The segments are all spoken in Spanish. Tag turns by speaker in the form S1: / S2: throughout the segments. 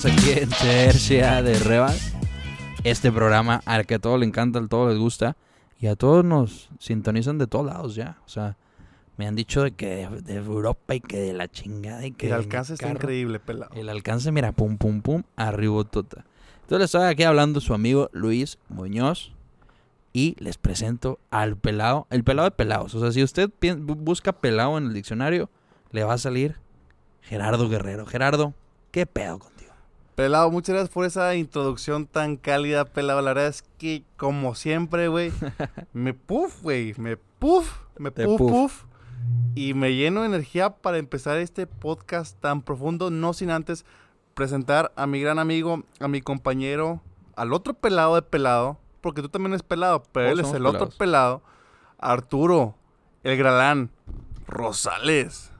S1: estamos aquí en Tercia de Rebas. Este programa al que a todos le encanta, a todos les gusta. Y a todos nos sintonizan de todos lados ya. O sea, me han dicho de que de, Europa y que de la chingada y que...
S2: El alcance está increíble, pelado.
S1: El alcance, mira, pum, pum, pum, arriba tota. Entonces estoy aquí hablando su amigo Luis Muñoz. Y les presento al pelado, el pelado de pelados. O sea, si usted busca pelado en el diccionario, le va a salir Gerardo Guerrero. Gerardo, ¿qué pedo contigo?
S2: Pelado, muchas gracias por esa introducción tan cálida, pelado. La verdad es que, como siempre, güey, me puff, güey, me puff, me puff, puff, Y me lleno de energía para empezar este podcast tan profundo, no sin antes presentar a mi gran amigo, a mi compañero, al otro pelado de pelado, porque tú también eres pelado, pero él es el otro pelado, Arturo, el Gralán, Rosales.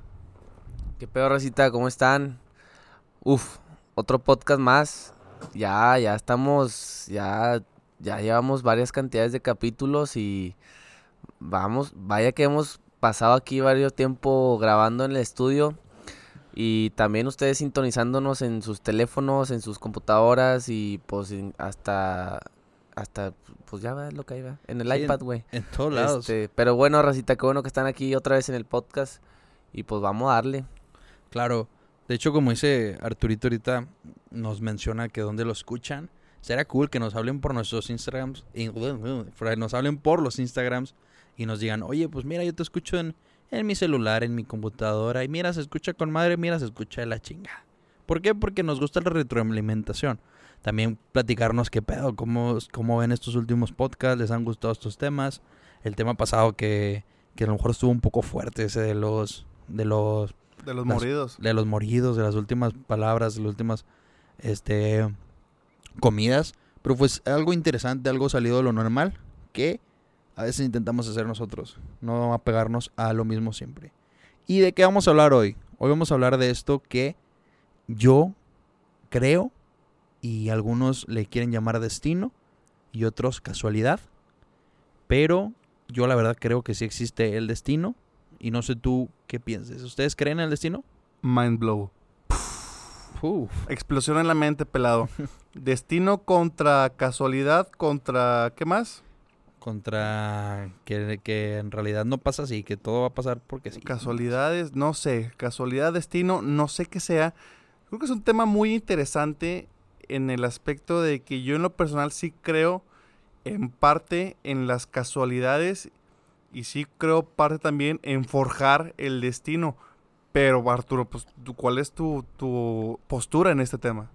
S3: ¿Qué pedo, Rosita? ¿Cómo están? Uf, otro podcast más. Ya, ya estamos, ya, ya llevamos varias cantidades de capítulos y vamos, vaya que hemos pasado aquí varios tiempo grabando en el estudio y también ustedes sintonizándonos en sus teléfonos, en sus computadoras y pues hasta hasta pues ya ves lo que hay en el iPad, güey.
S1: En, todos lados.
S3: Este, pero bueno, Racita, qué bueno que están aquí otra vez en el podcast y pues vamos a darle.
S1: Claro. De hecho, como dice Arturito ahorita, nos menciona que donde lo escuchan. Será cool que nos hablen por nuestros Instagrams. Nos hablen por los Instagrams y nos digan, oye, pues mira, yo te escucho en, en mi celular, en mi computadora. Y mira, se escucha con madre, mira, se escucha de la chinga. ¿Por qué? Porque nos gusta la retroalimentación. También platicarnos qué pedo, cómo, cómo ven estos últimos podcasts, les han gustado estos temas. El tema pasado que, que a lo mejor estuvo un poco fuerte, ese de los, de los
S2: de los moridos.
S1: De los moridos, de las últimas palabras, de las últimas este, comidas. Pero pues algo interesante, algo salido de lo normal, que a veces intentamos hacer nosotros. No apegarnos a lo mismo siempre. ¿Y de qué vamos a hablar hoy? Hoy vamos a hablar de esto que yo creo y algunos le quieren llamar destino y otros casualidad. Pero yo la verdad creo que sí existe el destino y no sé tú qué pienses. ¿Ustedes creen en el destino?
S2: Mind blow. Explosión en la mente, pelado. Destino contra casualidad, contra ¿qué más?
S1: Contra que, que, en realidad no pasa así, que todo va a pasar porque sí.
S2: Casualidades, no sé. Casualidad, destino, no sé qué sea. Creo que es un tema muy interesante en el aspecto de que yo en lo personal sí creo en parte en las casualidades y sí creo parte también en forjar el destino. Pero Arturo, pues, ¿cuál es tu, postura en este tema?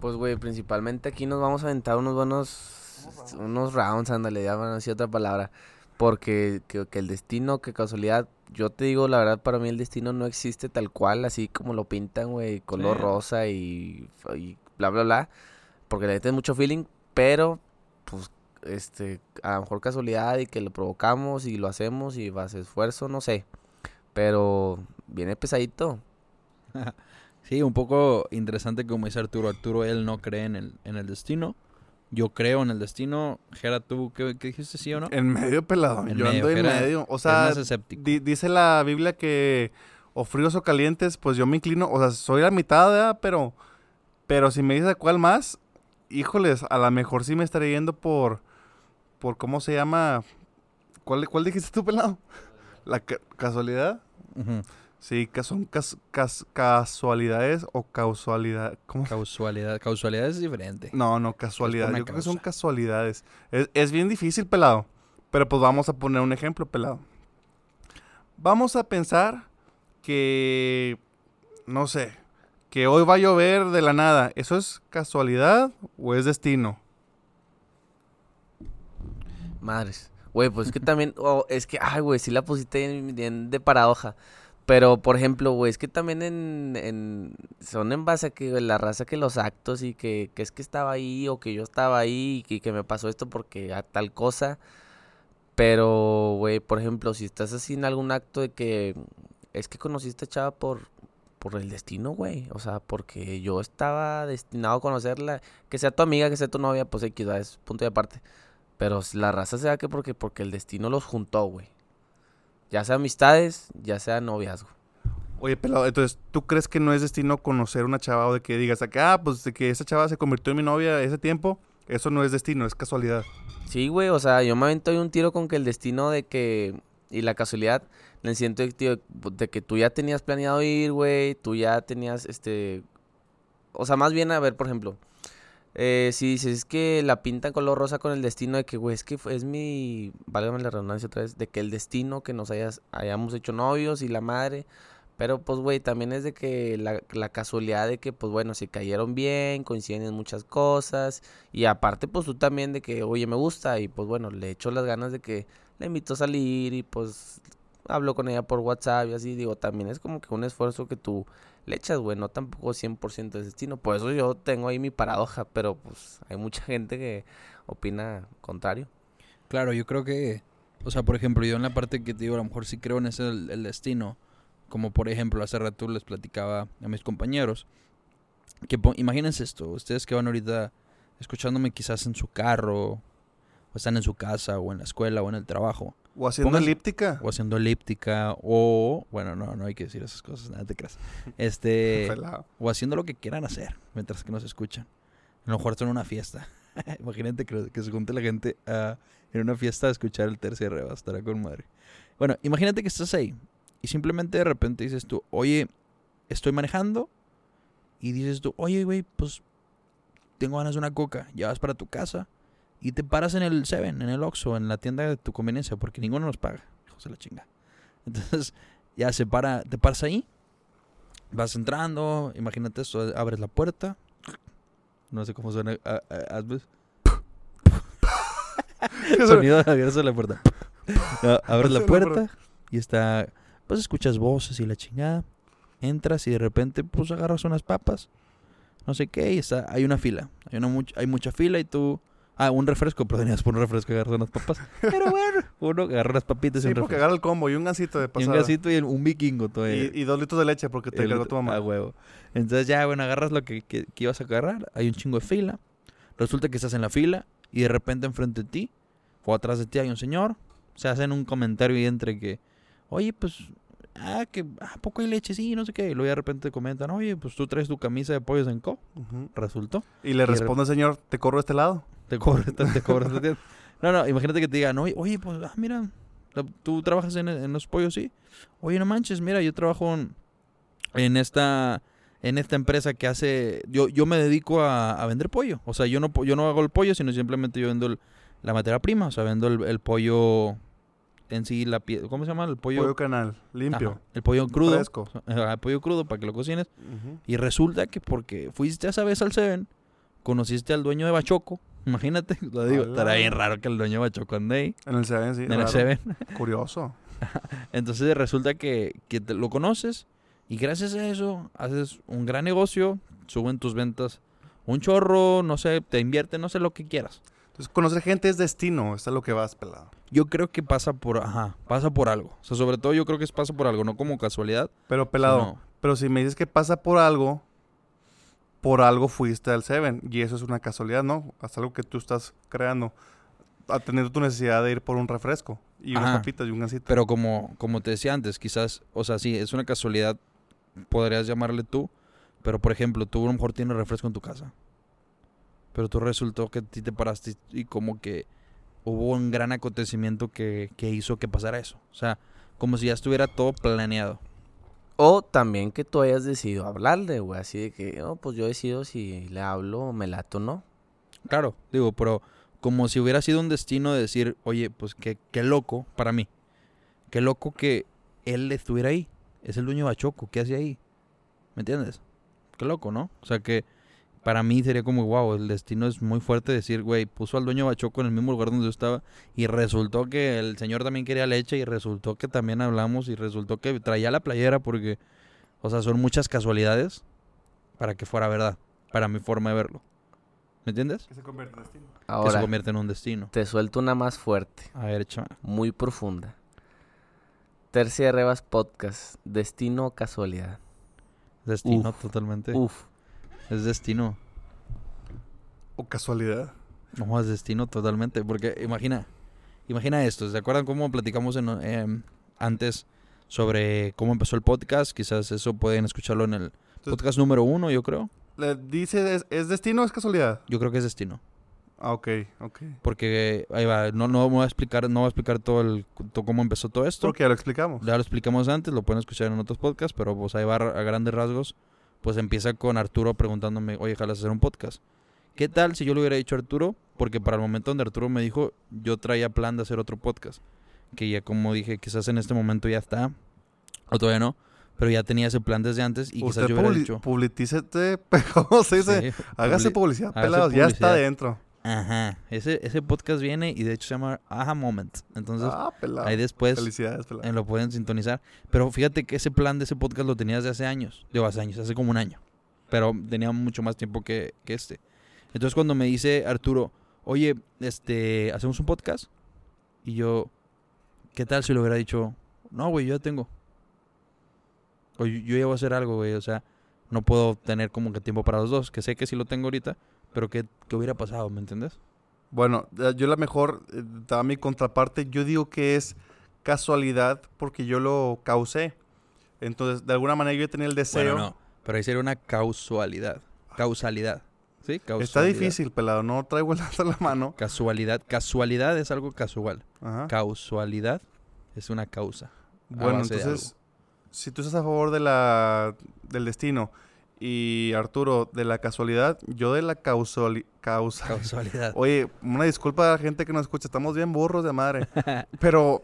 S3: Pues, güey, principalmente aquí nos vamos a aventar unos buenos, unos rounds, ándale, ya van a decir otra palabra. Porque que, el destino, que casualidad, yo te digo, la verdad, para mí el destino no existe tal cual, así como lo pintan, güey, color rosa y, y bla, bla, bla. Porque le metes mucho feeling, pero, pues, este, a lo mejor casualidad y que lo provocamos y lo hacemos y va a ser esfuerzo, no sé. Pero viene pesadito.
S1: sí, un poco interesante como dice Arturo. Arturo, él no cree en el, en el destino. Yo creo en el destino. Gera, ¿tú qué, dijiste, sí o no?
S2: En medio pelado. Yo ando en medio. O sea, dice la Biblia que o fríos o calientes, pues yo me inclino. O sea, soy la mitad, ¿verdad? Pero, pero si me dices cuál más, híjoles, a lo mejor sí me estaré yendo por por cómo se llama. ¿Cuál, cuál dijiste tú, pelado? La casualidad. Sí, son casualidades o causalidad. ¿Cómo?
S1: Causalidad. Causalidad es diferente.
S2: No, no, casualidad. Yo creo que son casualidades. Es, es bien difícil, pelado. Pero pues vamos a poner un ejemplo, pelado. Vamos a pensar que. No sé. Que hoy va a llover de la nada. ¿Eso es casualidad o es destino?
S3: Madres. Güey, pues es que también, oh, es que, ay, güey, sí la pusiste de paradoja. Pero, por ejemplo, güey, es que también en, en, son en base a que la raza que los actos y que, que es que estaba ahí o que yo estaba ahí y que, me pasó esto porque a tal cosa. Pero, güey, por ejemplo, si estás así en algún acto de que es que conociste a Chava por, por el destino, güey. O sea, porque yo estaba destinado a conocerla. Que sea tu amiga, que sea tu novia, pues equidad, es punto de aparte. Pero la raza se da que porque, porque el destino los juntó, güey. Ya sea amistades, ya sea noviazgo.
S2: Oye, pelado, entonces, ¿tú crees que no es destino conocer una chava o de que digas acá, ah, pues de que esa chava se convirtió en mi novia ese tiempo? Eso no es destino, es casualidad.
S3: Sí, güey, o sea, yo me avento un tiro con que el destino de que. Y la casualidad, en el siento tío, de que tú ya tenías planeado ir, güey, tú ya tenías, este. O sea, más bien, a ver, por ejemplo, eh, si dices es que la pintan color rosa con el destino de que, güey, es que es mi. Válgame la redundancia otra vez, de que el destino que nos hayas, hayamos hecho novios y la madre. Pero pues, güey, también es de que la, la, casualidad de que, pues bueno, se cayeron bien, coinciden en muchas cosas. Y aparte, pues tú también de que, oye, me gusta. Y pues bueno, le echo las ganas de que le invito a salir y pues hablo con ella por WhatsApp y así. Digo, también es como que un esfuerzo que tú le echas, güey, no tampoco 100% de destino. Por eso yo tengo ahí mi paradoja, pero pues hay mucha gente que opina contrario.
S1: Claro, yo creo que, o sea, por ejemplo, yo en la parte que te digo, a lo mejor sí creo en ese el destino como por ejemplo, hace rato les platicaba a mis compañeros. Que imagínense esto, ustedes que van ahorita escuchándome quizás en su carro, o están en su casa, o en la escuela, o en el trabajo.
S2: O haciendo elíptica.
S1: O haciendo elíptica, o, bueno, no, no hay que decir esas cosas, nada te creas. Este, o haciendo lo que quieran hacer, mientras que nos escuchan. A lo mejor en una fiesta. Imagínate que, que, se junte la gente en una fiesta a escuchar el tercer reba, estará con madre. Bueno, imagínate que estás ahí y simplemente de repente dices tú, oye, estoy manejando. Y dices tú, oye, güey, pues tengo ganas de una coca. Ya vas para tu casa y te paras en el Seven, en el Oxxo, en la tienda de tu conveniencia, porque ninguno nos paga. Hijos de la chinga. Entonces, ya se para, te paras ahí. Vas entrando, imagínate esto, abres la puerta. No sé cómo suena. ¿Hazmes? Sonido de la puerta. abres la puerta y está pues escuchas voces y la chingada. Entras y de repente pues agarras unas papas. No sé qué, y está, hay una fila. Hay, una hay mucha fila y tú... Ah, un refresco, pero tenías por un refresco agarras unas papas. Pero bueno, uno agarra unas papitas
S2: y
S1: un
S2: porque agarra el combo y un gasito de pasada.
S1: Y un gasito y un vikingo todavía.
S2: Y, dos litros de leche porque te cargó tu mamá.
S1: A huevo. Entonces ya, bueno, agarras lo que, que, ibas a agarrar. Hay un chingo de fila. Resulta que estás en la fila y de repente enfrente de ti o atrás de ti hay un señor. Se hacen un comentario y entre que, oye, pues ah, que ah, poco hay leche, sí, no sé qué. Y luego de repente comentan, oye, pues tú traes tu camisa de pollos en co. Resultó.
S2: Y le responde el señor, ¿te corro este lado?
S1: Te corro, te, te corro este No, no, imagínate que te digan, oye, oye pues, ah, mira, tú trabajas en, los pollos, sí. Oye, no manches, mira, yo trabajo en, esta en esta empresa que hace yo yo me dedico a, vender pollo o sea yo no yo no hago el pollo sino simplemente yo vendo la materia prima o sea vendo el pollo en sí la piel, ¿cómo se llama? El pollo.
S2: Pollo canal, limpio.
S1: el pollo crudo. Fresco. El pollo crudo para que lo cocines. Y resulta que porque fuiste esa vez al Seven, conociste al dueño de Bachoco. Imagínate, lo digo, estará bien raro que el dueño de Bachoco ande ahí.
S2: En el Seven, sí.
S1: En el Seven.
S2: Curioso.
S1: Entonces resulta que, que te lo conoces y gracias a eso haces un gran negocio, suben tus ventas un chorro, no sé, te invierte, no sé lo que quieras.
S2: Entonces, conocer gente es destino, es a lo que vas, pelado.
S1: Yo creo que pasa por, ajá, pasa por algo. O sea, sobre todo yo creo que es pasa por algo, no como casualidad.
S2: Pero, pelado, pero si me dices que pasa por algo, por algo fuiste al Seven. Y eso es una casualidad, ¿no? Hasta algo que tú estás creando. A tener tu necesidad de ir por un refresco y unas papitas y un gansito.
S1: Pero como, como te decía antes, quizás, o sea, sí, es una casualidad, podrías llamarle tú. Pero, por ejemplo, tú a lo mejor tienes refresco en tu casa. Pero tú resultó que ti te paraste y como que hubo un gran acontecimiento que, hizo que pasara eso. O sea, como si ya estuviera todo planeado.
S3: O también que tú hayas decidido hablarle, güey. Así de que, oh, pues yo decido si le hablo o me lato, ¿no?
S1: Claro, digo, pero como si hubiera sido un destino de decir, oye, pues qué, qué loco para mí. Qué loco que él estuviera ahí. Es el dueño de Bachoco, ¿qué hace ahí? ¿Me entiendes? Qué loco, ¿no? O sea que para mí sería como, wow, el destino es muy fuerte decir, güey, puso al dueño Bachoco en el mismo lugar donde yo estaba y resultó que el señor también quería leche y resultó que también hablamos y resultó que traía la playera porque, o sea, son muchas casualidades para que fuera verdad, para mi forma de verlo. ¿Me entiendes?
S2: Que se convierte en destino.
S1: Ahora, que se convierte en un destino.
S3: Te suelto una más fuerte.
S1: A ver, chaval.
S3: Muy profunda. Tercia Rebas Podcast. Destino o casualidad.
S1: Destino, totalmente. Uf. Es destino.
S2: ¿O casualidad?
S1: No, es destino totalmente. Porque imagina, imagina esto. ¿Se acuerdan cómo platicamos en, em, antes sobre cómo empezó el podcast. Quizás eso pueden escucharlo en el podcast número uno, yo creo.
S2: ¿Le dice, ¿es, ¿es destino o es casualidad?
S1: Yo creo que es destino.
S2: Ah, ok, ok.
S1: Porque ahí va, no, no voy a explicar, no voy a explicar todo el to- cómo empezó todo esto.
S2: Porque ya lo explicamos.
S1: Ya lo explicamos antes, lo pueden escuchar en otros podcasts, pero pues ahí va a grandes rasgos. Pues empieza con Arturo preguntándome, oye, jalas hacer un podcast. ¿Qué tal si yo le hubiera dicho a Arturo? Porque para el momento donde Arturo me dijo, yo traía plan de hacer otro podcast. Que ya como dije, quizás en este momento ya está, o todavía no, pero ya tenía ese plan desde antes y
S2: Usted
S1: quizás yo hubiera dicho...
S2: publicícete, ¿cómo se dice?
S1: Sí,
S2: Hágase
S1: publi-
S2: publicidad, pelados. Ya está
S1: publicidad. Ajá, ese, ese podcast viene y de hecho se llama Aha Moment. Entonces,
S2: ah, pelado.
S1: ahí después
S2: Felicidades, pelado.
S1: eh, lo pueden sintonizar. Pero fíjate que ese plan de ese podcast lo tenía desde hace años. Digo, hace años, hace como un año. Pero tenía mucho más tiempo que, que este. Entonces cuando me dice Arturo, oye, este, hacemos un podcast. Y yo, ¿qué tal si lo hubiera dicho? No, güey, yo ya tengo. O yo, yo ya voy a hacer algo, güey. O sea, no puedo tener como que tiempo para los dos. Que sé que sí lo tengo ahorita, pero ¿qué, qué hubiera pasado? ¿Me entiendes?
S2: Bueno, eh, yo la mejor, eh, da mi contraparte, yo digo que es casualidad porque yo lo causé. Entonces, de alguna manera yo tenía el deseo.
S1: Bueno, no. Pero ahí sería una causalidad. Causalidad. ¿Sí?
S2: Está
S1: Causalidad.
S2: difícil, pelado. No traigo el dato en la mano.
S1: Casualidad. Casualidad es algo casual.
S2: Ajá.
S1: Causalidad es una causa.
S2: Bueno, entonces, si tú estás a favor de la, del destino y Arturo de la casualidad, yo de la causali, causa.
S1: Causalidad.
S2: Oye, una disculpa a la gente que nos escucha, estamos bien burros de madre. Pero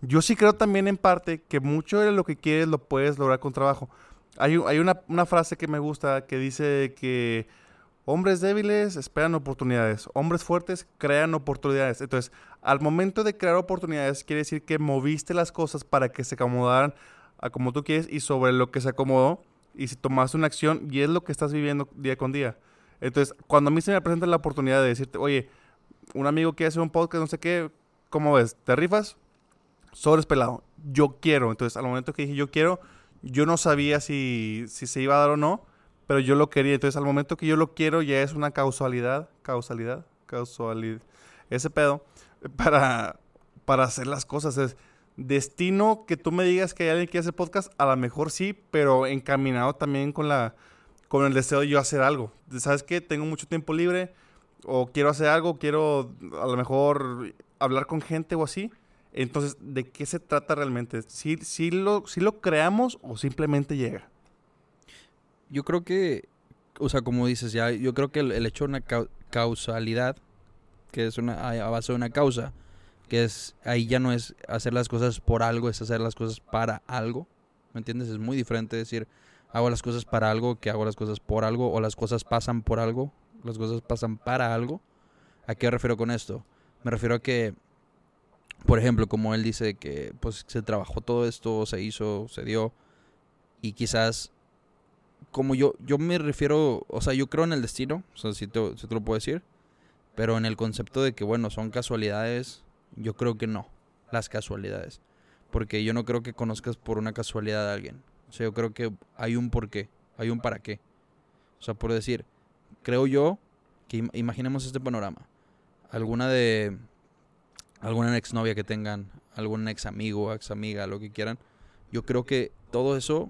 S2: yo sí creo también en parte que mucho de lo que quieres lo puedes lograr con trabajo. Hay una, una frase que me gusta que dice que hombres débiles esperan oportunidades, hombres fuertes crean oportunidades. Entonces, al momento de crear oportunidades, quiere decir que moviste las cosas para que se acomodaran a como tú quieres y sobre lo que se acomodó. Y si tomaste una acción y es lo que estás viviendo día con día. Entonces, cuando a mí se me presenta la oportunidad de decirte, oye, un amigo quiere hacer un podcast, no sé qué, ¿cómo ves? ¿Te rifas? Sobres pelado. Yo quiero. Entonces, al momento que dije yo quiero, yo no sabía si, si se iba a dar o no, pero yo lo quería. Entonces, al momento que yo lo quiero, ya es una causalidad, causalidad, causalidad, ese pedo, para, para hacer las cosas. Es destino que tú me digas que hay alguien que hacer podcast, a lo mejor sí, pero encaminado también con la con el deseo de yo hacer algo. ¿Sabes qué? Tengo mucho tiempo libre o quiero hacer algo, quiero a lo mejor hablar con gente o así. Entonces, ¿de qué se trata realmente? ¿Si, si lo, si lo creamos o simplemente llega?
S1: Yo creo que, o sea, como dices, ya, yo creo que el, hecho de una cau- causalidad, que es una a base de una causa, que es ahí ya no es hacer las cosas por algo, es hacer las cosas para algo. ¿Me entiendes? Es muy diferente decir hago las cosas para algo que hago las cosas por algo o las cosas pasan por algo, las cosas pasan para algo. ¿A qué me refiero con esto? Me refiero a que, por ejemplo, como él dice que pues se trabajó todo esto, se hizo, se dio y quizás como yo yo me refiero, o sea, yo creo en el destino, o sea, si te, si te lo puedo decir, pero en el concepto de que bueno, son casualidades, yo creo que no, las casualidades, porque yo no creo que conozcas por una casualidad a alguien. O sea, yo creo que hay un porqué, hay un para qué. O sea, por decir, creo yo que im- imaginemos este panorama. Alguna de alguna exnovia que tengan, algún ex amigo, ex amiga, lo que quieran. Yo creo que todo eso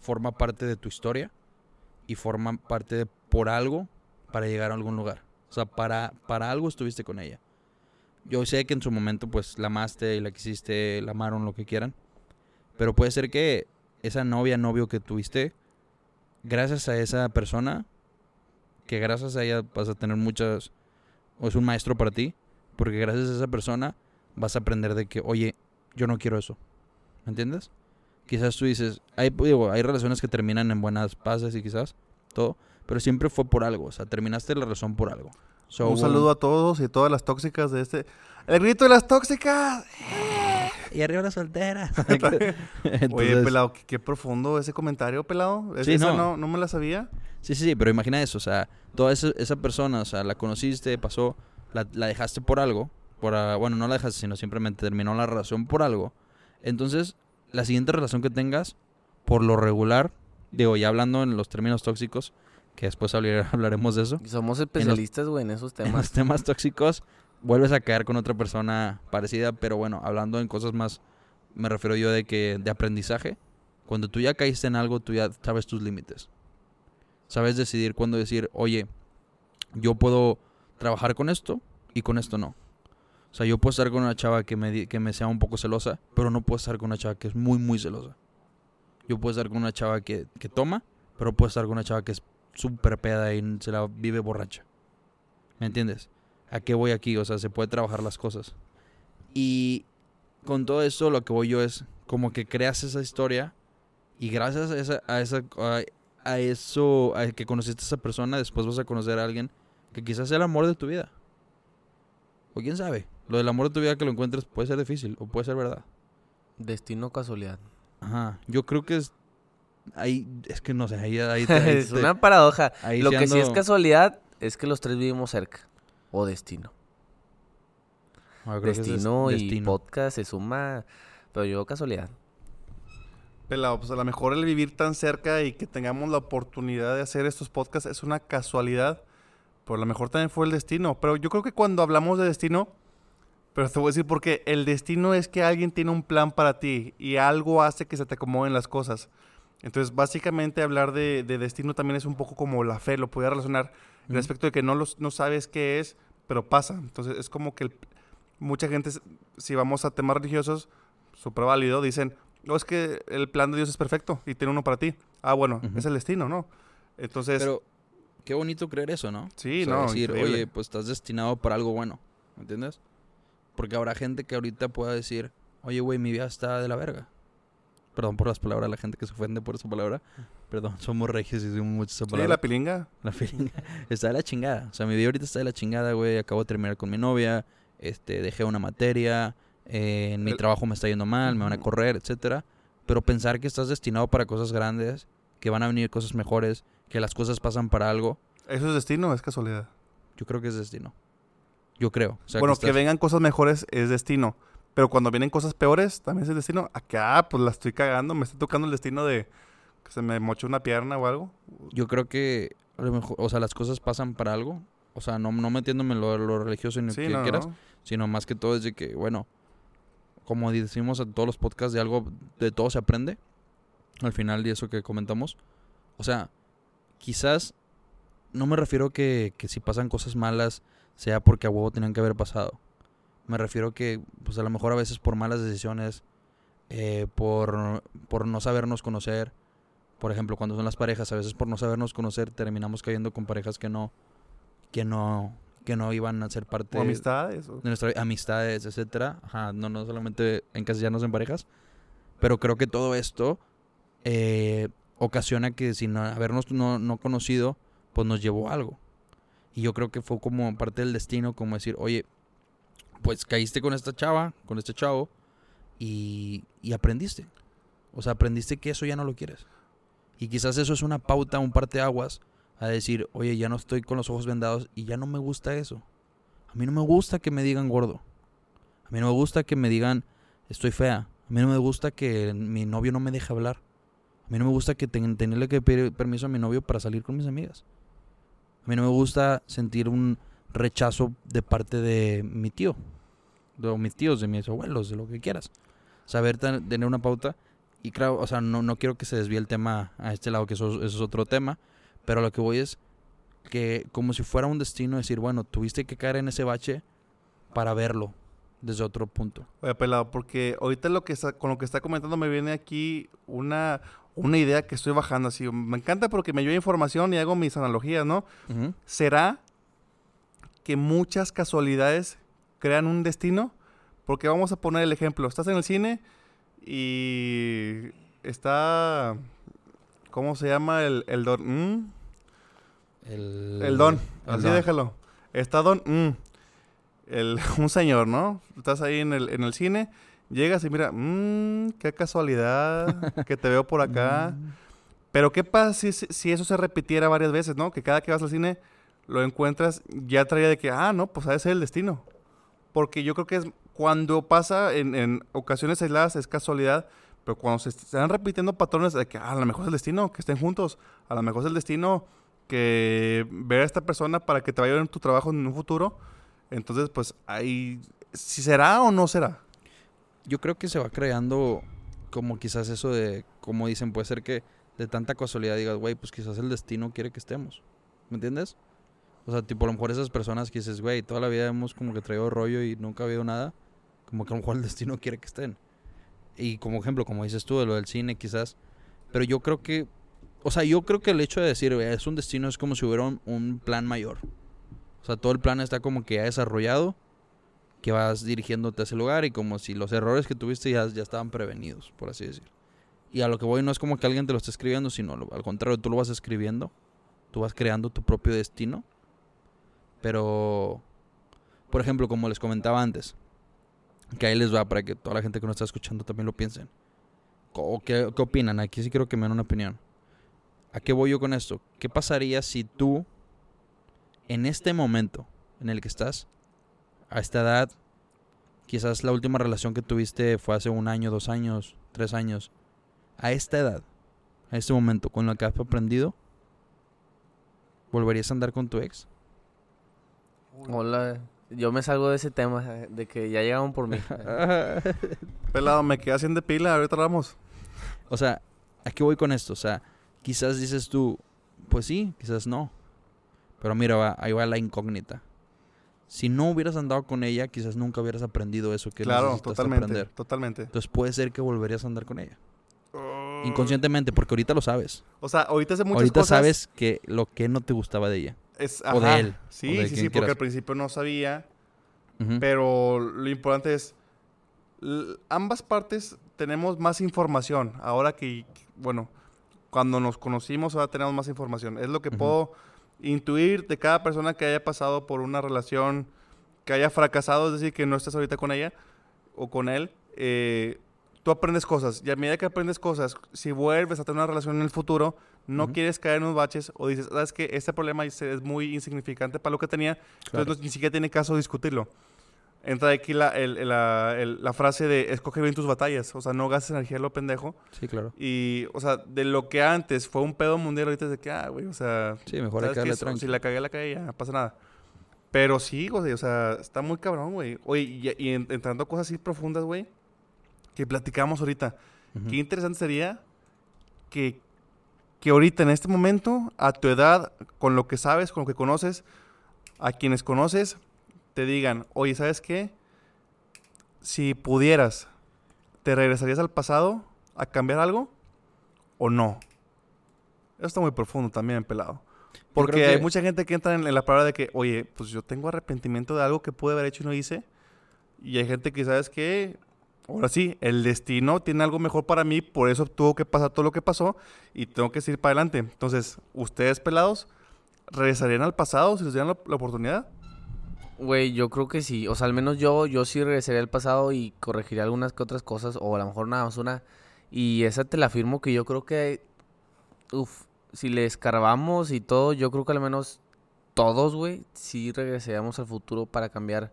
S1: forma parte de tu historia y forma parte de por algo para llegar a algún lugar. O sea, para, para algo estuviste con ella. Yo sé que en su momento pues la amaste y la quisiste, la amaron, lo que quieran. Pero puede ser que esa novia, novio que tuviste, gracias a esa persona, que gracias a ella vas a tener muchas, o es un maestro para ti, porque gracias a esa persona vas a aprender de que, oye, yo no quiero eso. ¿Me entiendes? Quizás tú dices, hay, digo, hay relaciones que terminan en buenas paces y quizás todo, pero siempre fue por algo, o sea, terminaste la razón por algo.
S2: Un saludo a todos y todas las tóxicas de este... ¡El grito de las tóxicas!
S1: Y arriba la soltera.
S2: Oye,
S1: Entonces-
S2: pelado, qué, qué profundo ese comentario, pelado. Es-
S1: Sí,
S2: esa
S1: no.
S2: no. no me la sabía.
S1: Sí, sí, sí, pero imagina eso, o sea, toda esa, esa persona, o sea, la conociste, pasó, la, la dejaste por algo, por, ah, bueno, no la dejaste, sino simplemente terminó la relación por algo. Entonces, la siguiente relación que tengas, por lo regular, digo, ya hablando en los términos tóxicos, que después hablar- hablaremos de eso,
S3: somos especialistas, güey, en esos
S1: en los
S3: temas.
S1: temas tóxicos, vuelves a caer con otra persona parecida, pero bueno, hablando en cosas más, me refiero yo de que de aprendizaje. Cuando tú ya caíste en algo, tú ya sabes tus límites. Sabes decidir cuándo decir, oye, yo puedo trabajar con esto y con esto no. O sea, yo puedo estar con una chava que me, que me sea un poco celosa, pero no puedo estar con una chava que es muy, muy celosa. Yo puedo estar con una chava que, que toma, pero puedo estar con una chava que es súper peda y se la vive borracha. ¿Me entiendes? ¿A qué voy aquí? O sea, se puede trabajar las cosas. Y con todo esto lo que voy yo es como que creas esa historia y gracias a esa, a esa a, eso, a que conociste a esa persona, después vas a conocer a alguien que quizás sea el amor de tu vida. O quién sabe. Lo del amor de tu vida que lo encuentres puede ser difícil o puede ser verdad.
S3: Destino casualidad.
S1: Ajá. Yo creo que es ahí es que no sé, ahí,
S3: es una paradoja. Lo que sí es casualidad es que los tres vivimos cerca o destino. Ah, destino y podcast se suma, pero yo casualidad.
S2: Pelado, pues a lo mejor el vivir tan cerca y que tengamos la oportunidad de hacer estos podcasts es una casualidad, pero a lo mejor también fue el destino. Pero yo creo que cuando hablamos de destino, pero te voy a decir porque el destino es que alguien tiene un plan para ti y algo hace que se te acomoden las cosas. Entonces, básicamente hablar de, destino también es un poco como la fe, lo podía relacionar respecto de que no, los, no sabes qué es, pero pasa. Entonces, es como que el, mucha gente, si vamos a temas religiosos, súper válido, dicen, no, es que el plan de Dios es perfecto y tiene uno para ti. Ah, bueno, es el destino, ¿no? Entonces...
S1: Pero qué bonito creer eso, ¿no?
S2: Sí, no.
S1: Decir, oye, pues estás destinado para algo bueno, ¿me entiendes? Porque habrá gente que ahorita pueda decir, oye, güey, mi vida está de la verga. Perdón por las palabras, la gente que se ofende por esa palabra. Perdón, somos regios y decimos mucho esa palabra.
S2: Sí, la pilinga.
S1: La pilinga. está de la chingada. O sea, mi vida ahorita está de la chingada, güey. Acabo de terminar con mi novia este, dejé una materia, eh, en mi trabajo me está yendo mal, me van a correr, etcétera. Pero pensar que estás destinado para cosas grandes, que van a venir cosas mejores, que las cosas pasan para algo.
S2: ¿Eso es destino o es casualidad?
S1: Yo creo que es destino. Yo creo.
S2: bueno, que, vengan cosas mejores es destino. Pero cuando vienen cosas peores, también es destino. Acá, pues la estoy cagando. Me está tocando el destino de que se me mochó una pierna o algo.
S1: Yo creo que a lo mejor, o sea, las cosas pasan para algo. O sea, no, no metiéndome en lo, religioso ni lo que quieras, sino más que todo es de que, bueno, como decimos en todos los podcasts, de algo, de todo se aprende. Al final de eso que comentamos. O sea, quizás no me refiero que, que si pasan cosas malas sea porque a huevo tenían que haber pasado. Me refiero que, pues a lo mejor a veces por malas decisiones, eh, por, por no sabernos conocer, por ejemplo, cuando son las parejas, a veces por no sabernos conocer terminamos cayendo con parejas que no, que no que no iban a ser parte
S2: amistades
S1: de nuestras amistades, etcétera. Ajá, no, no solamente encasillarnos en parejas, pero creo que todo esto eh, ocasiona que sin habernos no, no conocido, pues nos llevó a algo. Y yo creo que fue como parte del destino, como decir, oye, pues caíste con esta chava, con este chavo, y, aprendiste. O sea, aprendiste que eso ya no lo quieres. Y quizás eso es una pauta, un parteaguas a decir, oye, ya no estoy con los ojos vendados y ya no me gusta eso. A mí no me gusta que me digan gordo. A mí no me gusta que me digan estoy fea. A mí no me gusta que mi novio no me deje hablar. A mí no me gusta que tenerle que pedir permiso a mi novio para salir con mis amigas. A mí no me gusta sentir un rechazo de parte de mi tío. De mis tíos, de mis abuelos, de lo que quieras. Saber tener una pauta. Y claro, o sea, no, no quiero que se desvíe el tema a este lado, que eso, eso es otro tema. Pero lo que voy es que como si fuera un destino, decir, bueno, tuviste que caer en ese bache para verlo desde otro punto.
S2: Oye, pelado, porque ahorita lo que está, con lo que está comentando me viene aquí una, una idea que estoy bajando así. Me encanta porque me lleva información y hago mis analogías, ¿no? ¿Será que muchas casualidades crean un destino? Porque vamos a poner el ejemplo. Estás en el cine y está... ¿Cómo se llama el, el don? ¿Mm? El, don, así déjalo. Está don, mm, el, un señor, ¿no? Estás ahí en el, en el cine, llegas y mira, mmm, qué casualidad que te veo por acá. Mm. Pero ¿qué pasa si, si, eso se repitiera varias veces, ¿no? Que cada que vas al cine lo encuentras, ya traía de que, ah, no, pues ese es el destino. Porque yo creo que es cuando pasa en, en ocasiones aisladas es casualidad, pero cuando se están repitiendo patrones de que ah, a lo mejor es el destino que estén juntos, a lo mejor es el destino que ver a esta persona para que te vaya en tu trabajo en un futuro. Entonces, pues ahí, si será o no será.
S1: yo creo que se va creando como quizás eso de, como dicen, puede ser que de tanta casualidad digas, güey, pues quizás el destino quiere que estemos. ¿Me entiendes? O sea, tipo, a lo mejor esas personas que dices, güey, toda la vida hemos como que traído rollo y nunca ha habido nada, como que a lo mejor el destino quiere que estén. Y como ejemplo, como dices tú, de lo del cine, quizás. Pero yo creo que, o sea, yo creo que el hecho de decir, güey, es un destino, es como si hubiera un, un plan mayor. O sea, todo el plan está como que ya desarrollado, que vas dirigiéndote a ese lugar y como si los errores que tuviste ya, ya estaban prevenidos, por así decir. Y a lo que voy no es como que alguien te lo esté escribiendo, sino al contrario, tú lo vas escribiendo, tú vas creando tu propio destino. Pero, por ejemplo, como les comentaba antes, que ahí les va para que toda la gente que nos está escuchando también lo piensen. ¿O qué, qué opinan? Aquí sí quiero que me den una opinión. ¿A qué voy yo con esto? ¿Qué pasaría si tú, en este momento en el que estás, a esta edad, quizás la última relación que tuviste fue hace un año, dos años, tres años, a esta edad, a este momento, con lo que has aprendido, ¿volverías a andar con tu ex?
S3: Hola, yo me salgo de ese tema, eh, de que ya llegaron por mí.
S2: Pelado, me quedé haciendo de pila, ahorita vamos.
S1: O sea, ¿a qué voy con esto? O sea, quizás dices tú, pues sí, quizás no. Pero mira, va- ahí va la incógnita. Si no hubieras andado con ella, quizás nunca hubieras aprendido eso que
S2: Claro,
S1: necesitaste
S2: totalmente,
S1: aprender.
S2: totalmente.
S1: Entonces puede ser que volverías a andar con ella. Inconscientemente, porque ahorita lo sabes.
S2: O sea, ahorita hace muchas
S1: ahorita
S2: cosas.
S1: sabes que lo que no te gustaba de ella.
S2: Es,
S1: o de él,
S2: Sí,
S1: de
S2: sí, sí, porque al principio no sabía. Pero lo importante es, ambas partes tenemos más información. Ahora que, bueno, cuando nos conocimos ahora tenemos más información. Es lo que puedo intuir de cada persona que haya pasado por una relación, que haya fracasado, es decir, que no estés ahorita con ella o con él. eh, tú aprendes cosas y a medida que aprendes cosas, si vuelves a tener una relación en el futuro, no
S1: Ujú.
S2: quieres caer en unos baches o dices, sabes que este problema es muy insignificante para lo que tenía,
S1: Claro.
S2: entonces no- ni siquiera tiene caso discutirlo. Entra aquí la, el- la, el- la frase de escoge bien tus batallas. O sea, no gastes energía en lo pendejo.
S1: Sí, claro.
S2: Y, o sea, de lo que antes fue un pedo mundial, ahorita es de que, ah, güey, o sea,
S1: Sí, mejor hay
S2: ¿sabes
S1: que
S2: si la cagué, la cagué, ya, no pasa nada. Pero sí, güey, o sea, está muy cabrón, güey. Oye, y, y en- entrando a cosas así profundas, güey, que platicamos ahorita.
S1: Ujú.
S2: Qué interesante sería que, que ahorita, en este momento, a tu edad, con lo que sabes, con lo que conoces, a quienes conoces, te digan, oye, ¿sabes qué? Si pudieras, ¿te regresarías al pasado a cambiar algo o no? Eso está muy profundo también, pelado. Porque hay mucha gente que entra en, en la palabra de que, oye, pues yo tengo arrepentimiento de algo que pude haber hecho y no hice. Y hay gente que, ¿sabes qué? Ahora sí, el destino tiene algo mejor para mí, por eso tuvo que pasar todo lo que pasó y tengo que seguir para adelante. Entonces, ustedes pelados, ¿regresarían al pasado si les dieran la, la oportunidad?
S3: Güey, yo creo que sí. O sea, al menos yo, yo sí regresaría al pasado y corregiría algunas que otras cosas. O a lo mejor nada más una. Y esa te la afirmo que yo creo que. Uf, si le escarbamos y todo, yo creo que al menos todos, güey, sí regresaríamos al futuro para cambiar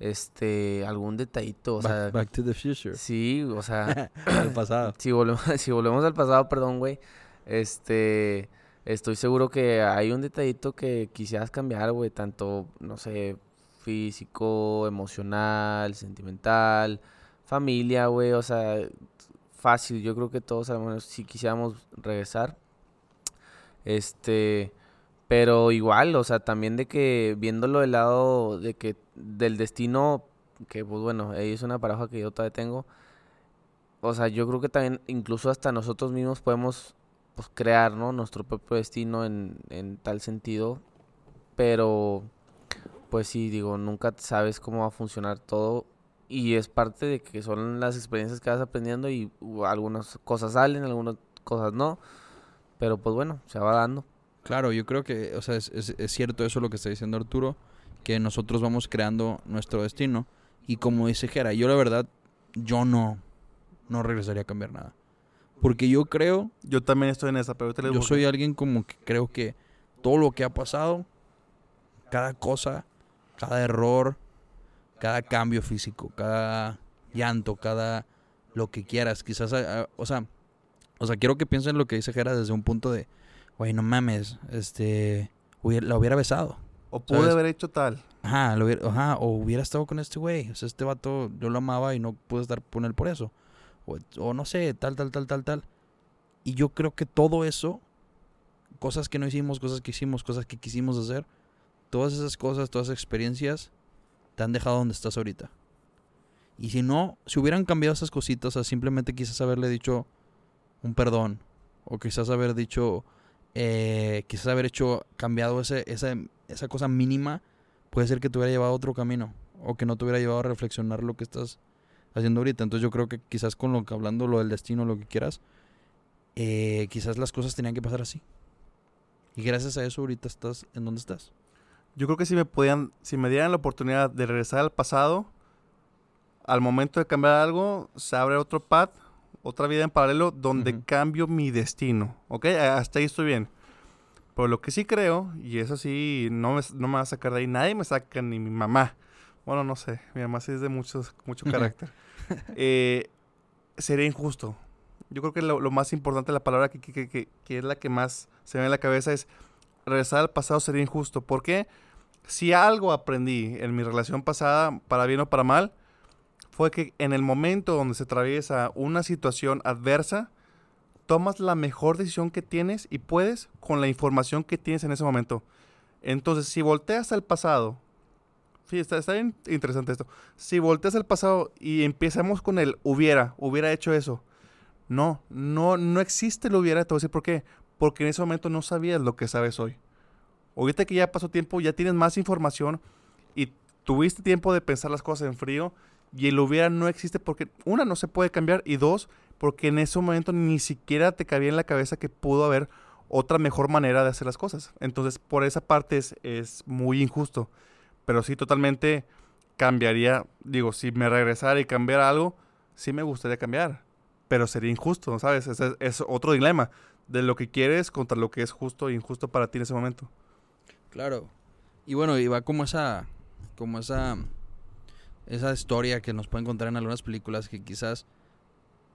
S3: este algún detallito. O
S1: Back,
S3: sea,
S1: back to the future.
S3: sí, o sea.
S1: Al pasado.
S3: si volvemos, si volvemos al pasado, perdón, güey, este, estoy seguro que hay un detallito que quisieras cambiar, güey, tanto, no sé, físico, emocional, sentimental, familia, güey, o sea, fácil, yo creo que todos, al menos, si quisiéramos regresar, este, pero igual, o sea, también de que viéndolo del lado de que del destino, que pues bueno, ahí es una paradoja que yo todavía tengo, o sea, yo creo que también incluso hasta nosotros mismos podemos pues, crear, ¿no? Nuestro propio destino en, en tal sentido. Pero, pues sí, digo, nunca sabes cómo va a funcionar todo. Y es parte de que son las experiencias que vas aprendiendo y algunas cosas salen, algunas cosas no. Pero pues bueno, se va dando.
S1: Claro, yo creo que, o sea, es, es- es cierto eso lo que está diciendo Arturo, que nosotros vamos creando nuestro destino. Y como dice Jera, yo la verdad, yo no, no regresaría a cambiar nada. Porque yo creo,
S2: Yo también estoy en esa, pero les
S1: yo soy alguien como que creo que todo lo que ha pasado, cada cosa, cada error, cada cambio físico, cada llanto, cada lo que quieras, quizás, o sea, o sea, quiero que piensen lo que dice Jera desde un punto de, güey, no mames, este, hubiera- la hubiera besado,
S2: O pude
S1: ¿Sabes?
S2: haber hecho tal.
S1: Ajá, lo hubiera, ajá, o hubiera estado con este güey. O sea, este vato yo lo amaba y no pude estar con él por eso. O, o no sé, tal, tal, tal, tal, tal. Y yo creo que todo eso, cosas que no hicimos, cosas que hicimos, cosas que quisimos hacer, todas esas cosas, todas esas experiencias, te han dejado donde estás ahorita. Y si no, si hubieran cambiado esas cositas, o sea, simplemente quizás haberle dicho un perdón, o quizás haber dicho, eh, quizás haber hecho, cambiado ese, esa, esa cosa mínima, puede ser que te hubiera llevado a otro camino, o que no te hubiera llevado a reflexionar lo que estás haciendo ahorita. Entonces yo creo que quizás con lo que hablando, lo del destino, lo que quieras, eh, quizás las cosas tenían que pasar así. Y gracias a eso ahorita estás en donde estás.
S2: Yo creo que si me podían, si me dieran la oportunidad de regresar al pasado, al momento de cambiar algo, se abre otro path, otra vida en paralelo donde cambio mi destino. ¿Ok? Hasta ahí estoy bien. Pero lo que sí creo, y eso sí, no me, no me va a sacar de ahí, nadie me saca, ni mi mamá. Bueno, no sé, mi mamá sí es de muchos, mucho carácter. Eh, sería injusto. Yo creo que lo, lo más importante, la palabra que, que- que- que es la que más se me ve en la cabeza es regresar al pasado sería injusto. ¿Por qué? Si algo aprendí en mi relación pasada, para bien o para mal, fue que en el momento donde se atraviesa una situación adversa, tomas la mejor decisión que tienes y puedes con la información que tienes en ese momento. Entonces, si volteas al pasado, sí, está, está bien interesante esto. Si volteas al pasado y empezamos con el hubiera, hubiera hecho eso. No, no, no existe el hubiera, te voy a decir por qué. Porque en ese momento no sabías lo que sabes hoy. Ahorita que ya pasó tiempo, ya tienes más información y tuviste tiempo de pensar las cosas en frío y el hubiera no existe porque, una, no se puede cambiar y dos, porque en ese momento ni siquiera te cabía en la cabeza que pudo haber otra mejor manera de hacer las cosas. Entonces, por esa parte es, es muy injusto. Pero sí, totalmente cambiaría, digo, si me regresara y cambiara algo, sí me gustaría cambiar. Pero sería injusto, ¿sabes? Ese es, es otro dilema de lo que quieres contra lo que es justo e injusto para ti en ese momento.
S1: Claro. Y bueno, y va como esa, como esa, esa historia que nos pueden contar en algunas películas que quizás,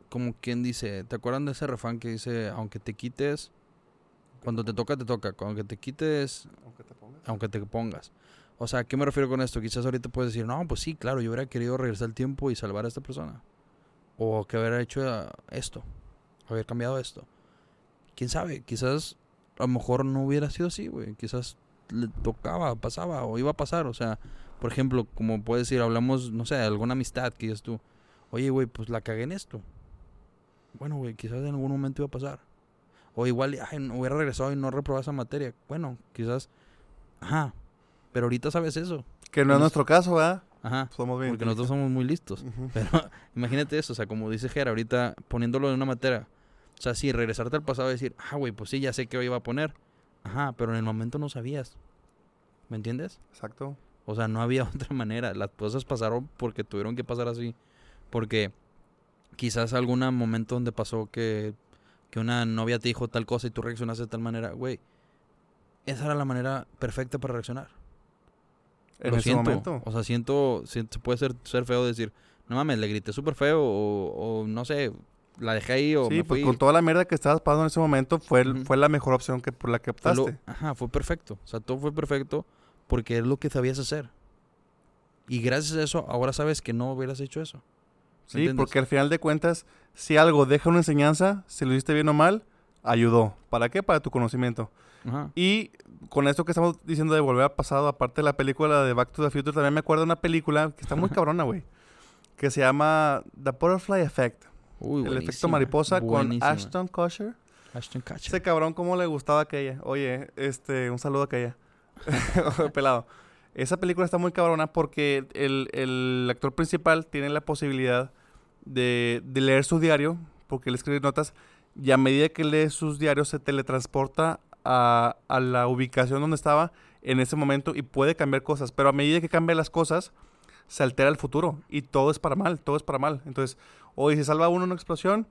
S1: como quien dice, ¿te acuerdan de ese refrán que dice, aunque te quites, cuando te toca, te toca, aunque te quites,
S2: Aunque te pongas.
S1: aunque te pongas? O sea, ¿a qué me refiero con esto? Quizás ahorita puedes decir, no, pues sí, claro, yo hubiera querido regresar el tiempo y salvar a esta persona. O que hubiera hecho esto, haber cambiado esto. ¿Quién sabe? Quizás a lo mejor no hubiera sido así, güey. Quizás le tocaba, pasaba o iba a pasar. O sea, por ejemplo, como puedes decir, hablamos, no sé, de alguna amistad que dices tú, oye, güey, pues la cagué en esto. Bueno, güey, quizás en algún momento iba a pasar. O igual, ay, no hubiera regresado y no reprobado esa materia. Bueno, quizás, ajá. Pero ahorita sabes eso.
S2: Que no es
S1: Pues-
S2: nuestro caso, ¿verdad?
S1: Ajá.
S2: Somos bien.
S1: Porque nosotros somos muy listos.
S2: Ujú.
S1: Pero imagínate eso, o sea, como dice Jera, ahorita poniéndolo en una materia. O sea, sí, regresarte al pasado y decir, ah, güey, pues sí, ya sé que hoy iba a poner. Ajá, pero en el momento no sabías. ¿Me entiendes?
S2: Exacto.
S1: O sea, no había otra manera. Las cosas pasaron porque tuvieron que pasar así. Porque quizás algún momento donde pasó que, que una novia te dijo tal cosa y tú reaccionaste de tal manera, güey. Esa era la manera perfecta para reaccionar.
S2: En
S1: Lo
S2: ese
S1: siento.
S2: momento.
S1: O sea, siento, siento- puede ser, ser feo decir, no mames, le grité súper feo o, o no sé, la dejé ahí o
S2: Sí,
S1: me
S2: pues
S1: fui.
S2: con toda la mierda que estabas pasando en ese momento, fue, el- fue la mejor opción que por la que
S1: Fue lo-
S2: optaste.
S1: ajá, fue perfecto. O sea, todo fue perfecto porque es lo que sabías hacer. Y gracias a eso, ahora sabes que no hubieras hecho eso. ¿Me
S2: Sí,
S1: entiendes?
S2: porque al final de cuentas, si algo deja una enseñanza, si lo hiciste bien o mal, ayudó. ¿Para qué? Para tu conocimiento.
S1: Ajá.
S2: Y con esto que estamos diciendo de volver al pasado, aparte de la película de Back to the Future, también me acuerdo de una película que está muy cabrona, güey. Que se llama The Butterfly Effect.
S1: Uy,
S2: el efecto
S1: buenísima,
S2: mariposa con
S1: buenísima.
S2: Ashton Kutcher.
S1: Ashton Kutcher.
S2: Ese cabrón, ¿cómo le gustaba aquella? Oye, este, un saludo a aquella. Pelado. Esa película está muy cabrona porque el, el actor principal tiene la posibilidad de, de leer su diario, porque él escribe notas, y a medida que lee sus diarios se teletransporta a, a la ubicación donde estaba en ese momento y puede cambiar cosas. Pero a medida que cambia las cosas, se altera el futuro y todo es para mal, todo es para mal. Entonces, hoy si salva uno una explosión,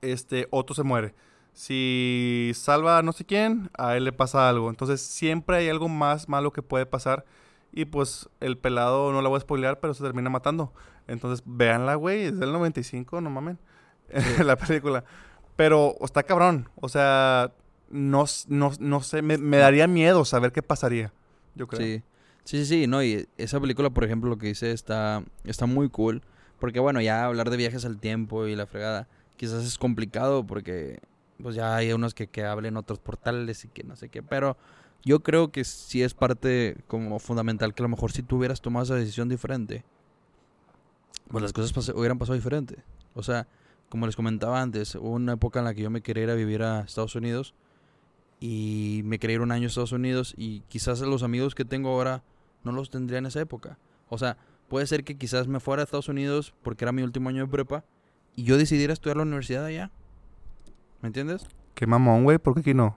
S2: este, otro se muere. Si salva a no sé quién, a él le pasa algo. Entonces siempre hay algo más malo que puede pasar. Y pues el pelado, no la voy a spoilear, pero se termina matando. Entonces véanla, güey, es del 95, no mamen. la película. Pero está cabrón. O sea, no, no, no sé, me, me daría miedo saber qué pasaría. yo creo.
S1: Sí. Sí, sí, sí, no, y esa película, por ejemplo, lo que dice está, está muy cool. Porque bueno, ya hablar de viajes al tiempo y la fregada, quizás es complicado porque pues ya hay unos que, que hablen otros portales y que no sé qué, pero yo creo que sí es parte como fundamental que a lo mejor si tú hubieras tomado esa decisión diferente, pues las cosas hubieran pasado diferente. O sea, como les comentaba antes, hubo una época en la que yo me quería ir a vivir a Estados Unidos y me quería ir un año a Estados Unidos y quizás los amigos que tengo ahora no los tendría en esa época. O sea, puede ser que quizás me fuera a Estados Unidos porque era mi último año de prepa y yo decidiera estudiar la universidad allá. ¿Me entiendes?
S2: Qué mamón, güey, ¿por qué aquí no?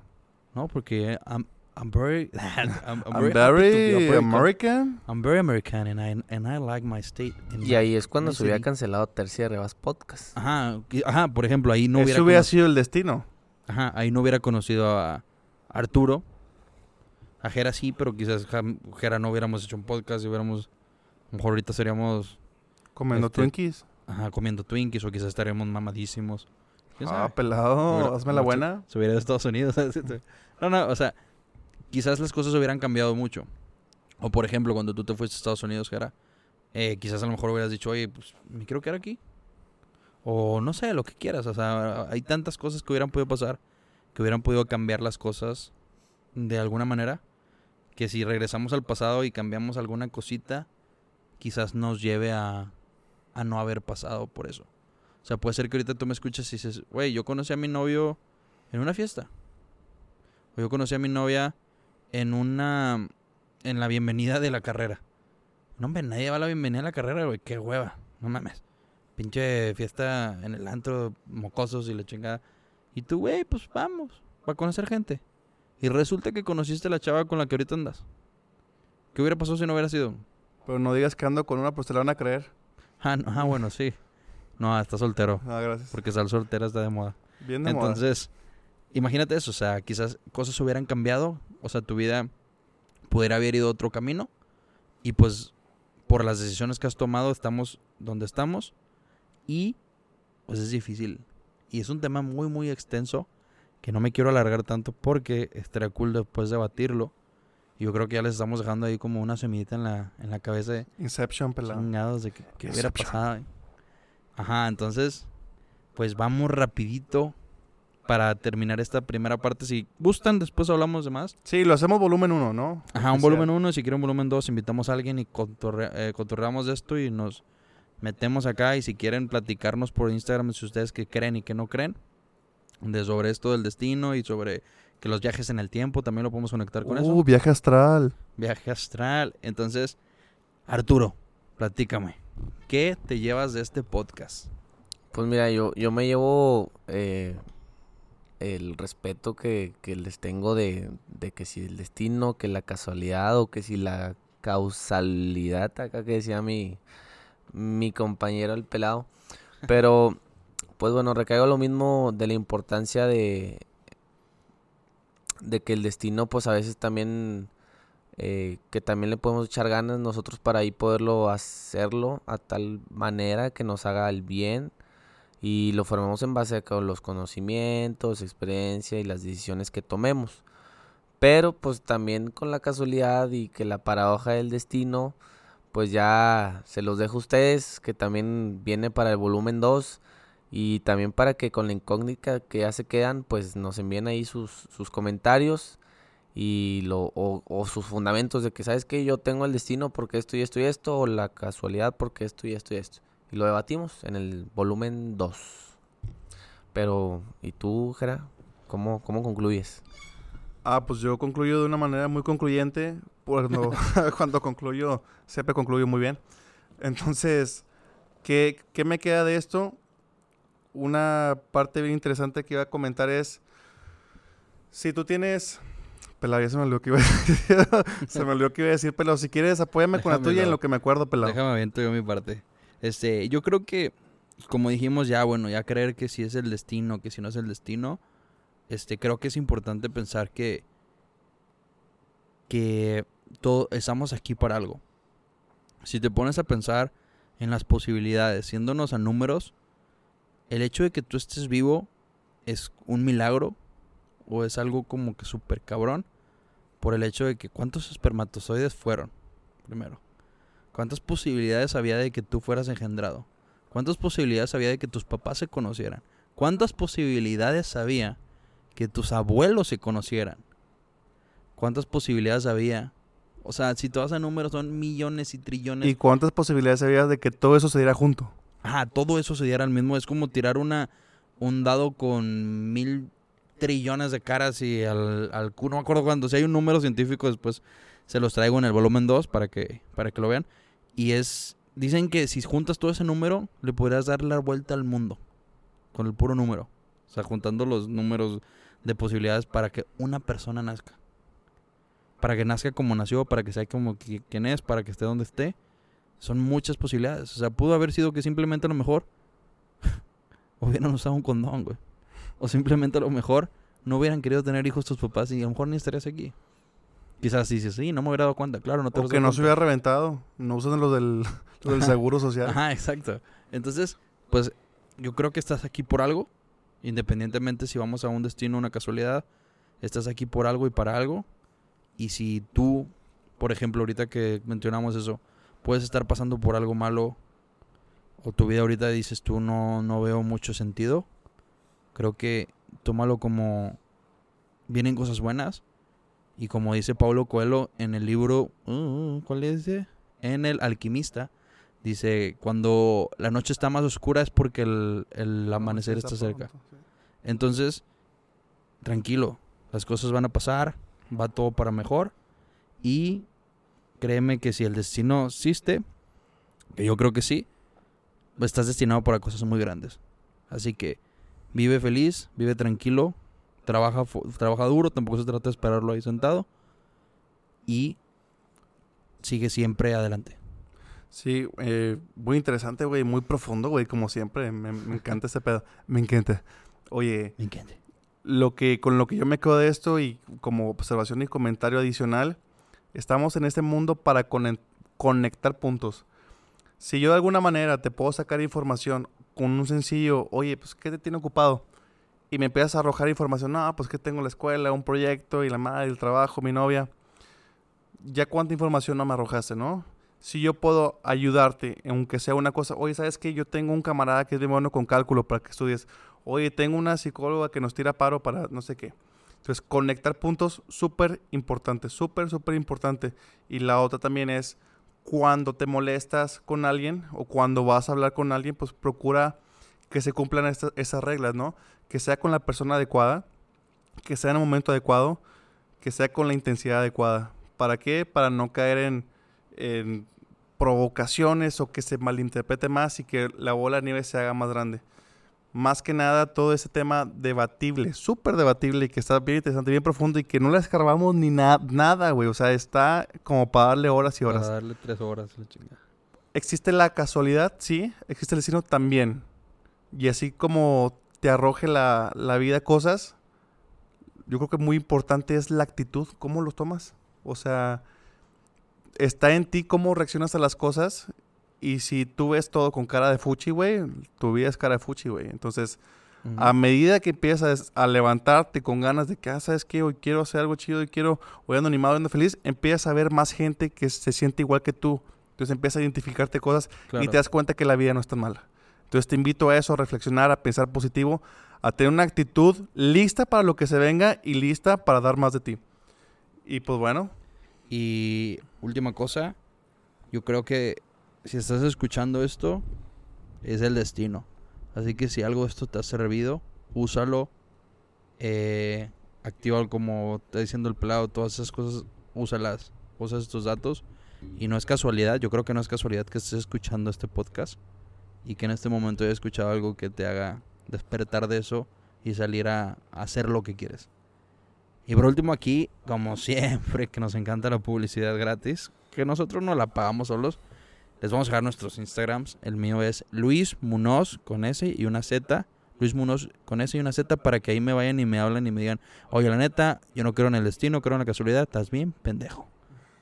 S1: No, porque I'm, I'm very I'm, I'm very,
S2: very
S1: American.
S2: American.
S1: I'm very American and I and I like my state.
S3: Y
S1: my-
S3: ahí es cuando se hubiera cancelado Tercia de Rebas Podcast.
S1: Ajá, ajá, por ejemplo, ahí no hubiera
S2: Eso hubiera sido el destino.
S1: Ajá, ahí no hubiera conocido a Arturo. A Jera sí, pero quizás Jera no hubiéramos hecho un podcast y hubiéramos lo mejor ahorita seríamos
S2: Comiendo
S1: Este,
S2: Twinkies.
S1: ajá, comiendo Twinkies o quizás estaríamos mamadísimos.
S2: Ah, pelado,
S1: Hubiera-
S2: hazme la buena.
S1: se hubiera ido a Estados Unidos. no, no, o sea, quizás las cosas hubieran cambiado mucho. O por ejemplo, cuando tú te fuiste a Estados Unidos, Jera, eh, quizás a lo mejor hubieras dicho, oye, pues me quiero quedar aquí. O no sé, lo que quieras. O sea, hay tantas cosas que hubieran podido pasar, que hubieran podido cambiar las cosas de alguna manera, que si regresamos al pasado y cambiamos alguna cosita, quizás nos lleve a, a no haber pasado por eso. O sea, puede ser que ahorita tú me escuches y dices, güey, yo conocí a mi novio en una fiesta. O yo conocí a mi novia en una. en la bienvenida de la carrera. No, hombre, nadie va a la bienvenida de la carrera, güey. Qué hueva. No mames. Pinche fiesta en el antro, mocosos y la chingada. Y tú, güey, pues vamos. Para conocer gente. Y resulta que conociste a la chava con la que ahorita andas. ¿Qué hubiera pasado si no hubiera sido?
S2: Pero no digas que ando con una, pues te la van a creer.
S1: Ah, no, ah, bueno, sí. No, está soltero.
S2: Ah, gracias.
S1: Porque estar soltera está de moda.
S2: Bien de moda.
S1: Entonces, imagínate eso, o sea, quizás cosas hubieran cambiado, o sea, tu vida pudiera haber ido otro camino y pues por las decisiones que has tomado estamos donde estamos y pues es difícil y es un tema muy muy extenso que no me quiero alargar tanto porque estaría cool después debatirlo. Yo creo que ya les estamos dejando ahí como una semillita en la, en la cabeza de
S2: Inception, pelado.
S1: de que, que hubiera pasado. Ajá, entonces, pues vamos rapidito para terminar esta primera parte. Si gustan, después hablamos de más.
S2: Sí, lo hacemos volumen 1, ¿no?
S1: Ajá, un volumen 1, si quieren volumen 2, invitamos a alguien y cotorre- eh, cotorreamos de esto y nos metemos acá. Y si quieren platicarnos por Instagram, si ustedes que creen y que no creen, de sobre esto del destino y sobre que los viajes en el tiempo, también lo podemos conectar con eso.
S2: Uh, viaje astral.
S1: Viaje astral. Entonces, Arturo, platícame. ¿Qué te llevas de este podcast?
S3: Pues mira, yo, yo me llevo eh, el respeto que, que les tengo de, de que si el destino, que la casualidad o que si la causalidad, acá que decía mi, mi compañero el pelado. Pero, pues bueno, recaigo lo mismo de la importancia de, de que el destino, pues a veces también, eh, que también le podemos echar ganas nosotros para ahí poderlo hacerlo a tal manera que nos haga el bien y lo formemos en base a los conocimientos, experiencia y las decisiones que tomemos. Pero pues también con la casualidad y que la paradoja del destino, pues ya se los dejo a ustedes, que también viene para el volumen 2 y también para que con la incógnita que ya se quedan, pues nos envíen ahí sus, sus comentarios y lo, o, o sus fundamentos de que, ¿sabes qué? Yo tengo el destino porque esto y esto y esto, o la casualidad porque esto y esto y esto. Y lo debatimos en el volumen 2. Pero, ¿y tú, Jera? ¿Cómo, cómo concluyes?
S2: Ah, pues yo concluyo de una manera muy concluyente. Cuando, cuando concluyo, siempre concluyo muy bien. Entonces, ¿qué, ¿qué me queda de esto? Una parte bien interesante que iba a comentar es, si tú tienes... Pelado, ya se me olvidó que iba a decir. se me olvidó que iba a decir, pelado. Si quieres, apóyame con la tuya en lo que me acuerdo, pelado.
S1: Déjame aviento yo mi parte. Este, yo creo que, como dijimos ya, bueno, ya creer que si es el destino, que si no es el destino, este, creo que es importante pensar que, que todo, estamos aquí para algo. Si te pones a pensar en las posibilidades, siéndonos a números, el hecho de que tú estés vivo es un milagro o es algo como que súper cabrón, por el hecho de que cuántos espermatozoides fueron, primero. ¿Cuántas posibilidades había de que tú fueras engendrado? ¿Cuántas posibilidades había de que tus papás se conocieran? ¿Cuántas posibilidades había que tus abuelos se conocieran? ¿Cuántas posibilidades había? O sea, si tú vas a números son millones y trillones.
S2: ¿Y cuántas posibilidades había de que todo eso se diera junto?
S1: Ajá, todo eso se diera al mismo. Es como tirar una un dado con mil trillones de caras y al, al no me acuerdo cuándo. Si hay un número científico, después se los traigo en el volumen 2 para que, para que lo vean. Y es Dicen que si juntas todo ese número, le podrías dar la vuelta al mundo. Con el puro número. O sea, juntando los números de posibilidades para que una persona nazca. Para que nazca como nació, para que sea como quien es, para que esté donde esté. Son muchas posibilidades. O sea, pudo haber sido que simplemente a lo mejor hubieran usado un condón, güey. O simplemente a lo mejor no hubieran querido tener hijos tus papás y a lo mejor ni estarías aquí. Quizás dices, sí, no me hubiera dado cuenta, claro, no
S2: te O que no se hubiera reventado, no usan los del, del seguro social.
S1: Ajá, exacto. Entonces, pues yo creo que estás aquí por algo, independientemente si vamos a un destino, una casualidad, estás aquí por algo y para algo. Y si tú, por ejemplo, ahorita que mencionamos eso, puedes estar pasando por algo malo o tu vida ahorita dices tú no, no veo mucho sentido, creo que tómalo como vienen cosas buenas y como dice Pablo Coelho en el libro, uh, ¿cuál es? En El Alquimista, dice, cuando la noche está más oscura es porque el, amanecer está, cerca. Entonces, tranquilo, las cosas van a pasar, va todo para mejor y créeme que si el destino existe, que yo creo que sí, estás destinado para cosas muy grandes. Así que vive feliz, vive tranquilo, trabaja, trabaja duro, tampoco se trata de esperarlo ahí sentado. Y sigue siempre adelante.
S2: Sí, eh, muy interesante, güey, muy profundo, güey, como siempre. Me, encanta ese pedo. Me encanta. Oye,
S1: me encanta.
S2: Lo que, con lo que yo me quedo de esto y como observación y comentario adicional, estamos en este mundo para conectar puntos. Si yo de alguna manera te puedo sacar información con un sencillo, oye, pues, ¿qué te tiene ocupado? y me empiezas a arrojar información, no, pues que tengo la escuela, un proyecto y la madre, el trabajo, mi novia. Ya cuánta información no me arrojaste, ¿no? Si yo puedo ayudarte, aunque sea una cosa, oye, ¿sabes qué? Yo tengo un camarada que es bien bueno con cálculo para que estudies. Oye, tengo una psicóloga que nos tira paro para no sé qué. Entonces, conectar puntos, súper importante, súper, súper importante. Y la otra también es, cuando te molestas con alguien o cuando vas a hablar con alguien, pues procura que se cumplan esas reglas, ¿no? Que sea con la persona adecuada, que sea en el momento adecuado, que sea con la intensidad adecuada. ¿Para qué? Para no caer en, en provocaciones o que se malinterprete más y que la bola de nieve se haga más grande. Más que nada, todo ese tema debatible, súper debatible y que está bien interesante, bien profundo y que no le escarbamos ni nada, güey. O sea, está como para darle horas y horas.
S1: Para darle tres horas, la chingada.
S2: ¿Existe la casualidad? Sí. ¿Existe el destino? También y así como te arroje la, vida cosas, yo creo que muy importante es la actitud, cómo los tomas. O sea, está en ti cómo reaccionas a las cosas. Y si tú ves todo con cara de fuchi, güey, tu vida es cara de fuchi, güey. Entonces, a medida que empiezas a levantarte con ganas de que, ah, ¿sabes qué? Hoy quiero hacer algo chido y quiero, hoy ando animado, ando feliz, empiezas a ver más gente que se siente igual que tú. Entonces empiezas a identificarte cosas y te das cuenta que la vida no es tan mala. Entonces te invito a eso, a reflexionar, a pensar positivo, a tener una actitud lista para lo que se venga y lista para dar más de ti. Y pues bueno.
S1: Y última cosa, yo creo que si estás escuchando esto, es el destino. Así que si algo de esto te ha servido, úsalo. Eh, activa como está diciendo el pelado, todas esas cosas, úsalas. Usa estos datos. Y no es casualidad, yo creo que no es casualidad que estés escuchando este podcast y que en este momento haya escuchado algo que te haga despertar de eso y salir a, hacer lo que quieres. Y por último aquí, como siempre, que nos encanta la publicidad gratis, que nosotros no la pagamos solos, les vamos a dejar nuestros Instagrams. El mío es Luis Munoz con S y una Z. Luis Munoz con S y una Z para que ahí me vayan y me hablen y me digan, oye, la neta, yo no creo en el destino, creo en la casualidad, estás bien, pendejo.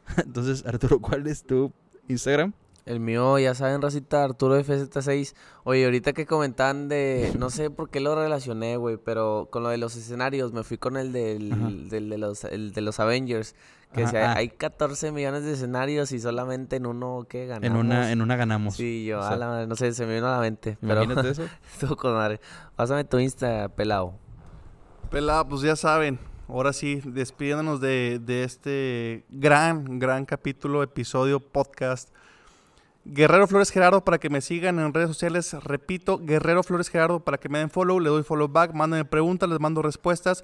S1: Entonces, Arturo, ¿cuál es tu Instagram?
S3: El mío, ya saben, Racita, Arturo FZ6. Oye, ahorita que comentaban de. No sé por qué lo relacioné, güey, pero con lo de los escenarios, me fui con el del, del de, los, el de los Avengers. Que
S1: Ajá,
S3: decía,
S1: ah.
S3: hay 14 millones de escenarios y solamente en uno, ¿qué ganamos?
S1: En una, en una ganamos.
S3: Sí, yo,
S1: O
S3: a la madre, no sé, se me vino a la mente. Pero
S1: Imagínate eso.
S3: estuvo con madre. Pásame tu Insta, pelado.
S2: Pelada, pues ya saben. Ahora sí, despidiéndonos de, de este gran, gran capítulo, episodio, podcast. Guerrero Flores Gerardo para que me sigan en redes sociales. Repito, Guerrero Flores Gerardo para que me den follow. Le doy follow back. Mándenme preguntas, les mando respuestas.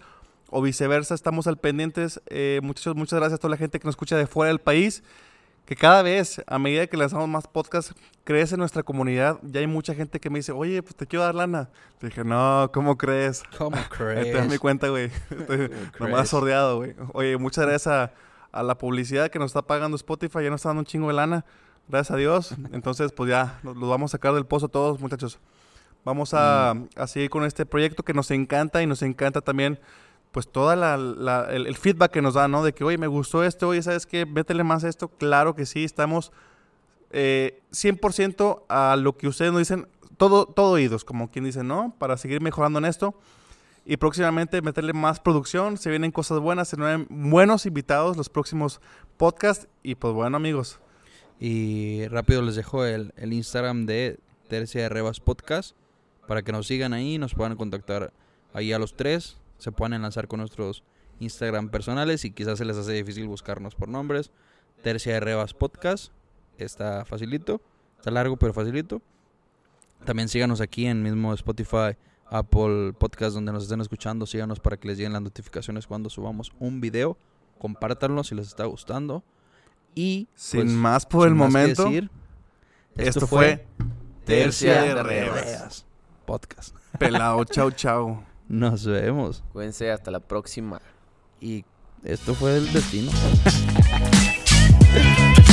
S2: O viceversa, estamos al pendientes. Eh, muchachos, muchas gracias a toda la gente que nos escucha de fuera del país. Que cada vez, a medida que lanzamos más podcasts, crece nuestra comunidad. Ya hay mucha gente que me dice, oye, pues te quiero dar lana. Le dije, no, ¿cómo crees?
S1: ¿Cómo
S2: Ahí te das
S1: crees?
S2: mi cuenta, güey.
S1: Crees?
S2: Nomás sordeado, güey. Oye, muchas gracias a, a la publicidad que nos está pagando Spotify. Ya nos está dando un chingo de lana. Gracias a Dios. Entonces, pues ya, nos los vamos a sacar del pozo todos, muchachos. Vamos a, a seguir con este proyecto que nos encanta y nos encanta también, pues, la- el, el feedback que nos da, ¿no? De que, oye, me gustó esto, oye, ¿sabes qué? Métele más a esto. Claro que sí, estamos eh, 100% a lo que ustedes nos dicen, todo, todo oídos, como quien dice, ¿no? Para seguir mejorando en esto. Y próximamente meterle más producción, se vienen cosas buenas, se vienen buenos invitados los próximos podcasts. Y pues bueno, amigos,
S1: Y rápido les dejo el, el Instagram de Tercia de Rebas Podcast para que nos sigan ahí, nos puedan contactar ahí a los tres, se puedan enlazar con nuestros Instagram personales y quizás se les hace difícil buscarnos por nombres. Tercia de Rebas Podcast, está facilito, está largo pero facilito. También síganos aquí en mismo Spotify, Apple Podcast donde nos estén escuchando, síganos para que les lleguen las notificaciones cuando subamos un video, compártanlo si les está gustando. Y
S2: sin
S1: pues,
S2: más por el
S1: más
S2: momento,
S1: decir,
S2: esto, fue
S3: Tercia de.
S2: Rebas.
S1: Podcast.
S2: Pelado, chau, chau.
S1: Nos vemos.
S3: Cuídense, hasta la próxima.
S1: Y esto fue el destino.